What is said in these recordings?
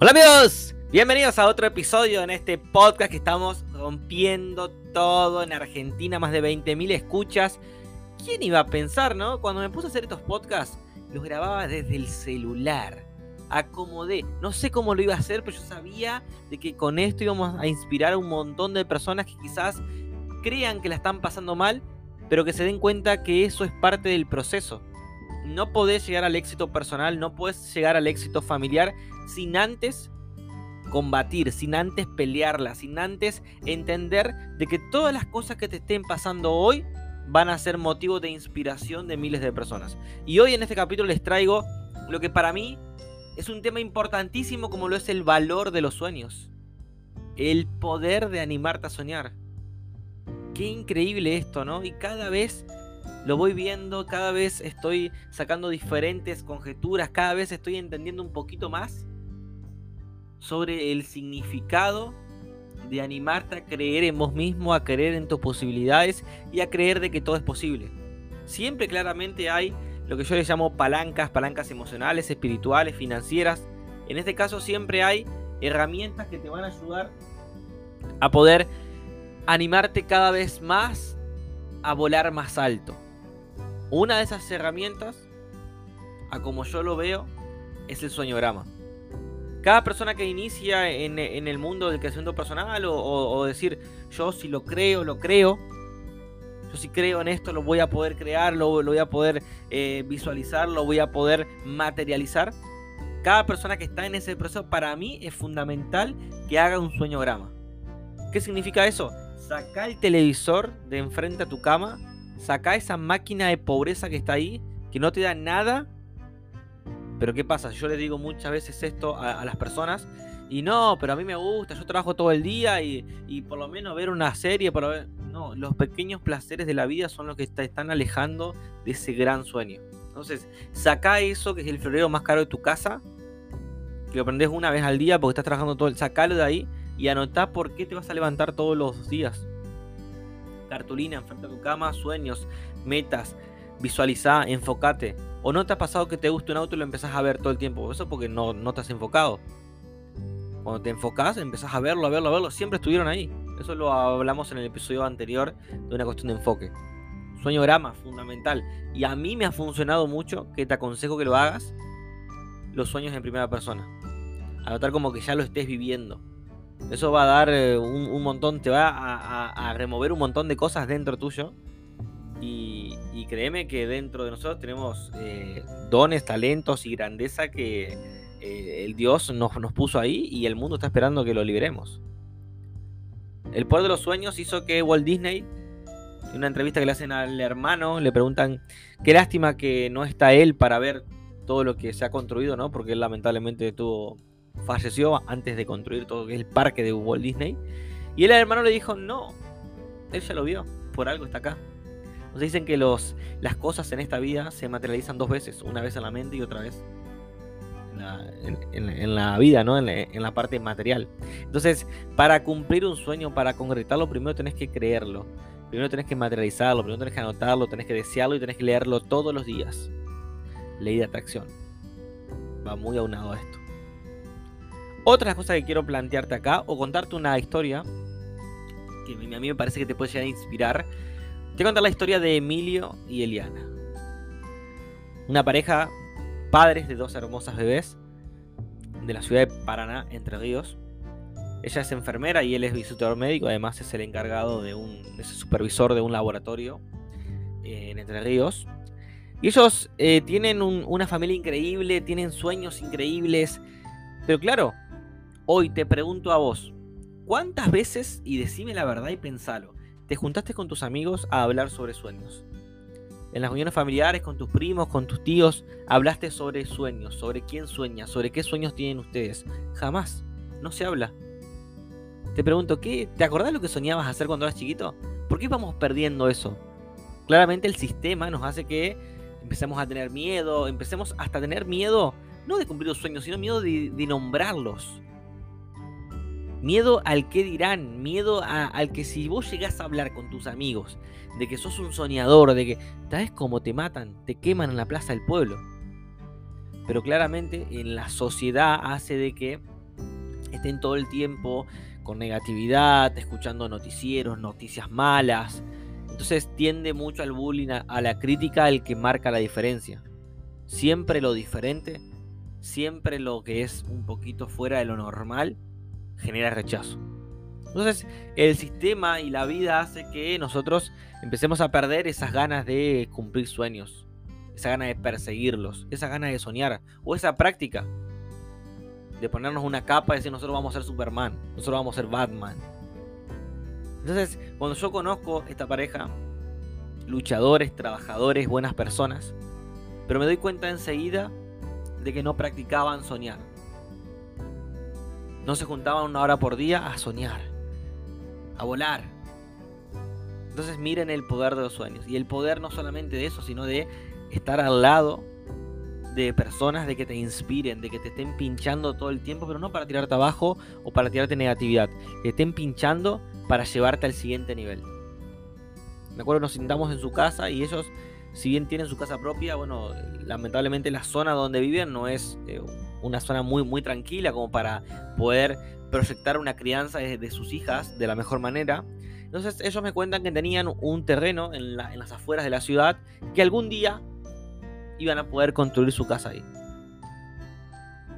Hola amigos, bienvenidos a otro episodio en este podcast que estamos rompiendo todo en Argentina, más de 20.000 escuchas. ¿Quién iba a pensar, no? Cuando me puse a hacer estos podcasts, los grababa desde el celular. Acomodé, no sé cómo lo iba a hacer, pero yo sabía de que con esto íbamos a inspirar a un montón de personas que quizás crean que la están pasando mal, pero que se den cuenta que eso es parte del proceso no podés llegar al éxito personal, no puedes llegar al éxito familiar sin antes combatir, sin antes pelearla, sin antes entender de que todas las cosas que te estén pasando hoy van a ser motivo de inspiración de miles de personas. Y hoy en este capítulo les traigo lo que para mí es un tema importantísimo como lo es el valor de los sueños. El poder de animarte a soñar. Qué increíble esto, ¿no? Y cada vez lo voy viendo, cada vez estoy sacando diferentes conjeturas, cada vez estoy entendiendo un poquito más sobre el significado de animarte a creer en vos mismo, a creer en tus posibilidades y a creer de que todo es posible. Siempre claramente hay lo que yo le llamo palancas, palancas emocionales, espirituales, financieras. En este caso siempre hay herramientas que te van a ayudar a poder animarte cada vez más a volar más alto. Una de esas herramientas, a como yo lo veo, es el sueñograma. Cada persona que inicia en, el mundo del crecimiento personal o, decir, yo si lo creo, lo creo, yo si creo en esto, lo voy a poder crear, lo, voy a poder eh, visualizar, lo voy a poder materializar. Cada persona que está en ese proceso, para mí es fundamental que haga un sueñograma. ¿Qué significa eso? Saca el televisor de enfrente a tu cama saca esa máquina de pobreza que está ahí, que no te da nada. Pero ¿qué pasa? Yo le digo muchas veces esto a, las personas y no, pero a mí me gusta, yo trabajo todo el día y, por lo menos ver una serie. No, los pequeños placeres de la vida son los que te están alejando de ese gran sueño. Entonces, saca eso que es el florero más caro de tu casa, que lo aprendes una vez al día porque estás trabajando todo el... Sacalo de ahí y anotá por qué te vas a levantar todos los días cartulina enfrente a tu cama, sueños, metas, visualiza, enfocate. ¿O no te ha pasado que te gusta un auto y lo empezás a ver todo el tiempo? Eso porque no, no te has enfocado. Cuando te enfocas, empezás a verlo, a verlo, a verlo. Siempre estuvieron ahí. Eso lo hablamos en el episodio anterior de una cuestión de enfoque. Sueñograma, fundamental. Y a mí me ha funcionado mucho, que te aconsejo que lo hagas, los sueños en primera persona. Anotar como que ya lo estés viviendo. Eso va a dar eh, un, montón, te va a, remover un montón de cosas dentro tuyo. Y, créeme que dentro de nosotros tenemos eh, dones, talentos y grandeza que eh, el Dios nos, nos puso ahí y el mundo está esperando que lo liberemos. El poder de los sueños hizo que Walt Disney, en una entrevista que le hacen al hermano, le preguntan qué lástima que no está él para ver todo lo que se ha construido, ¿no? Porque él lamentablemente tuvo falleció antes de construir todo el parque de Walt Disney. Y el hermano le dijo, no, él ya lo vio, por algo está acá. Nos dicen que los, las cosas en esta vida se materializan dos veces, una vez en la mente y otra vez en la, vida, ¿no? En la, parte material. Entonces, para cumplir un sueño, para concretarlo, primero tenés que creerlo. Primero tenés que materializarlo, primero tenés que anotarlo, tenés que desearlo y tenés que leerlo todos los días. Ley de atracción. Va muy aunado a esto. Otra cosa que quiero plantearte acá o contarte una historia que a mí me parece que te puede llegar a inspirar. Te voy a contar la historia de Emilio y Eliana. Una pareja, padres de dos hermosas bebés de la ciudad de Paraná, Entre Ríos. Ella es enfermera y él es visitador médico, además es el encargado de un es supervisor de un laboratorio eh, en Entre Ríos. Y ellos eh, tienen una familia increíble, tienen sueños increíbles, pero claro, Hoy te pregunto a vos, ¿cuántas veces, y decime la verdad y pensalo, te juntaste con tus amigos a hablar sobre sueños? En las reuniones familiares, con tus primos, con tus tíos, hablaste sobre sueños, sobre quién sueña, sobre qué sueños tienen ustedes. Jamás, no se habla. Te pregunto, ¿qué? ¿Te acordás lo que soñabas hacer cuando eras chiquito? ¿Por qué vamos perdiendo eso? Claramente el sistema nos hace que empecemos a tener miedo, empecemos hasta a tener miedo, no de cumplir los sueños, sino miedo de, de nombrarlos. Miedo al que dirán, miedo al que si vos llegás a hablar con tus amigos de que sos un soñador, de que, ¿sabes cómo te matan? Te queman en la plaza del pueblo. Pero claramente en la sociedad hace de que estén todo el tiempo con negatividad, escuchando noticieros, noticias malas. Entonces tiende mucho al bullying, a la crítica, el que marca la diferencia. Siempre lo diferente, siempre lo que es un poquito fuera de lo normal, genera rechazo. Entonces el sistema y la vida hace que nosotros empecemos a perder esas ganas de cumplir sueños, esa gana de perseguirlos, esa gana de soñar o esa práctica de ponernos una capa y decir nosotros vamos a ser Superman, nosotros vamos a ser Batman. Entonces, cuando yo conozco esta pareja, luchadores, trabajadores, buenas personas, pero me doy cuenta enseguida de que no practicaban soñar. No se juntaban una hora por día a soñar, a volar. Entonces miren el poder de los sueños. Y el poder no solamente de eso, sino de estar al lado de personas de que te inspiren, de que te estén pinchando todo el tiempo, pero no para tirarte abajo o para tirarte negatividad, que estén pinchando para llevarte al siguiente nivel. Me acuerdo nos sentamos en su casa y ellos, si bien tienen su casa propia, bueno, lamentablemente la zona donde viven no es eh, una zona muy, muy tranquila como para poder proyectar una crianza de, sus hijas de la mejor manera. Entonces ellos me cuentan que tenían un terreno en las afueras de la ciudad que algún día iban a poder construir su casa ahí.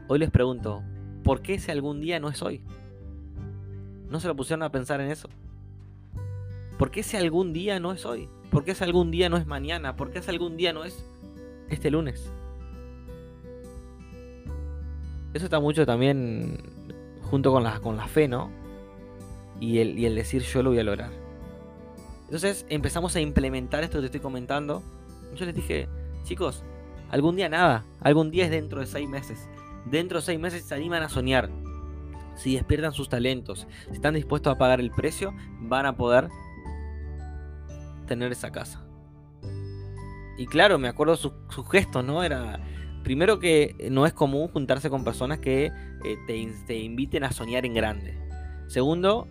Hoy les pregunto, ¿por qué ese algún día no es hoy? ¿No se lo pusieron a pensar en eso? ¿Por qué ese algún día no es hoy? ¿Por qué ese algún día no es mañana? ¿Por qué ese algún día no es este lunes? Eso está mucho también junto con la, con la fe, ¿no? Y el, y el decir yo lo voy a lograr. Entonces empezamos a implementar esto que te estoy comentando. Yo les dije, chicos, Algún día nada, algún día es dentro de seis meses. Dentro de seis meses se animan a soñar. Si despiertan sus talentos, si están dispuestos a pagar el precio, van a poder tener esa casa. Y claro, me acuerdo sus su gestos, ¿no? Era primero que no es común juntarse con personas que eh, te, te, inviten a soñar en grande. Segundo,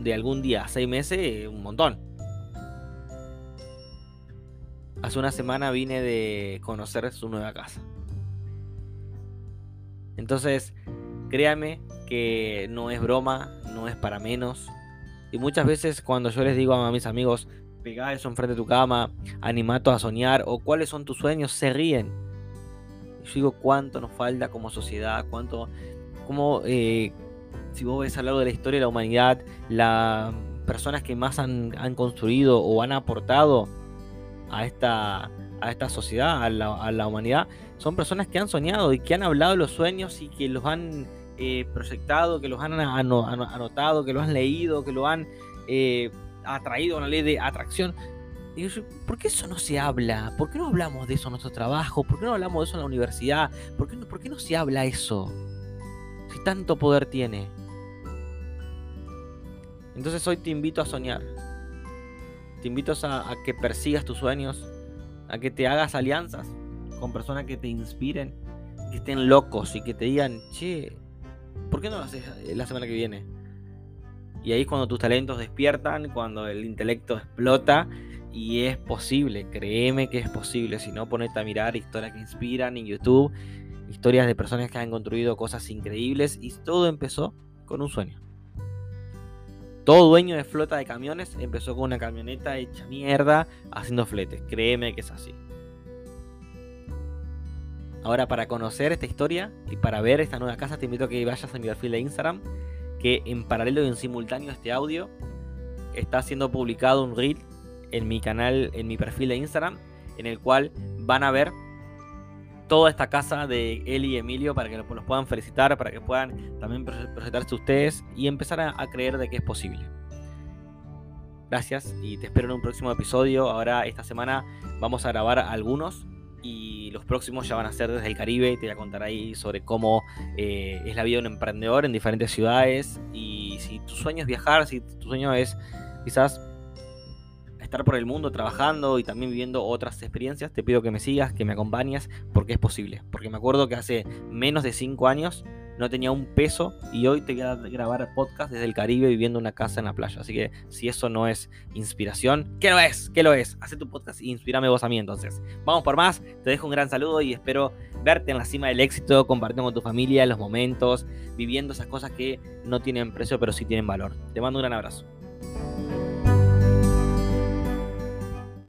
de algún día seis meses, un montón. Hace una semana vine de conocer su nueva casa. Entonces, créame que no es broma, no es para menos. Y muchas veces cuando yo les digo a mis amigos, pegá eso enfrente de tu cama, animato a soñar, o cuáles son tus sueños, se ríen. Yo digo cuánto nos falta como sociedad, cuánto, como eh, si vos ves a lo largo de la historia de la humanidad, las personas que más han, construido o han aportado a esta, a esta sociedad, a la, humanidad, son personas que han soñado y que han hablado de los sueños y que los han eh, proyectado, que los han anotado, que lo han leído, que lo han eh, atraído a una ley de atracción. Y ¿por qué eso no se habla? ¿Por qué no hablamos de eso en nuestro trabajo? ¿Por qué no hablamos de eso en la universidad? ¿Por qué no, por qué no se habla eso? Si tanto poder tiene. Entonces hoy te invito a soñar. Te invito a, que persigas tus sueños, a que te hagas alianzas con personas que te inspiren, que estén locos y que te digan, che, ¿por qué no lo haces la semana que viene? Y ahí es cuando tus talentos despiertan, cuando el intelecto explota y es posible, créeme que es posible. Si no, ponete a mirar historias que inspiran en YouTube, historias de personas que han construido cosas increíbles y todo empezó con un sueño. Todo dueño de flota de camiones empezó con una camioneta hecha mierda haciendo fletes. Créeme que es así. Ahora, para conocer esta historia y para ver esta nueva casa, te invito a que vayas a mi perfil de Instagram. Que en paralelo y en simultáneo a este audio está siendo publicado un reel en mi canal, en mi perfil de Instagram, en el cual van a ver toda esta casa de Eli y Emilio para que los puedan felicitar, para que puedan también presentarse ustedes y empezar a, creer de que es posible. Gracias y te espero en un próximo episodio. Ahora esta semana vamos a grabar algunos y los próximos ya van a ser desde el Caribe. Te voy a contar ahí sobre cómo eh, es la vida de un emprendedor en diferentes ciudades y si tu sueño es viajar, si tu sueño es quizás estar por el mundo trabajando y también viviendo otras experiencias, te pido que me sigas, que me acompañes, porque es posible. Porque me acuerdo que hace menos de 5 años no tenía un peso y hoy te voy a grabar podcast desde el Caribe viviendo en una casa en la playa. Así que si eso no es inspiración, ¿qué lo es? ¿Qué lo es? Haz tu podcast y inspirame vos a mí entonces. Vamos por más, te dejo un gran saludo y espero verte en la cima del éxito, compartiendo con tu familia los momentos, viviendo esas cosas que no tienen precio pero sí tienen valor. Te mando un gran abrazo.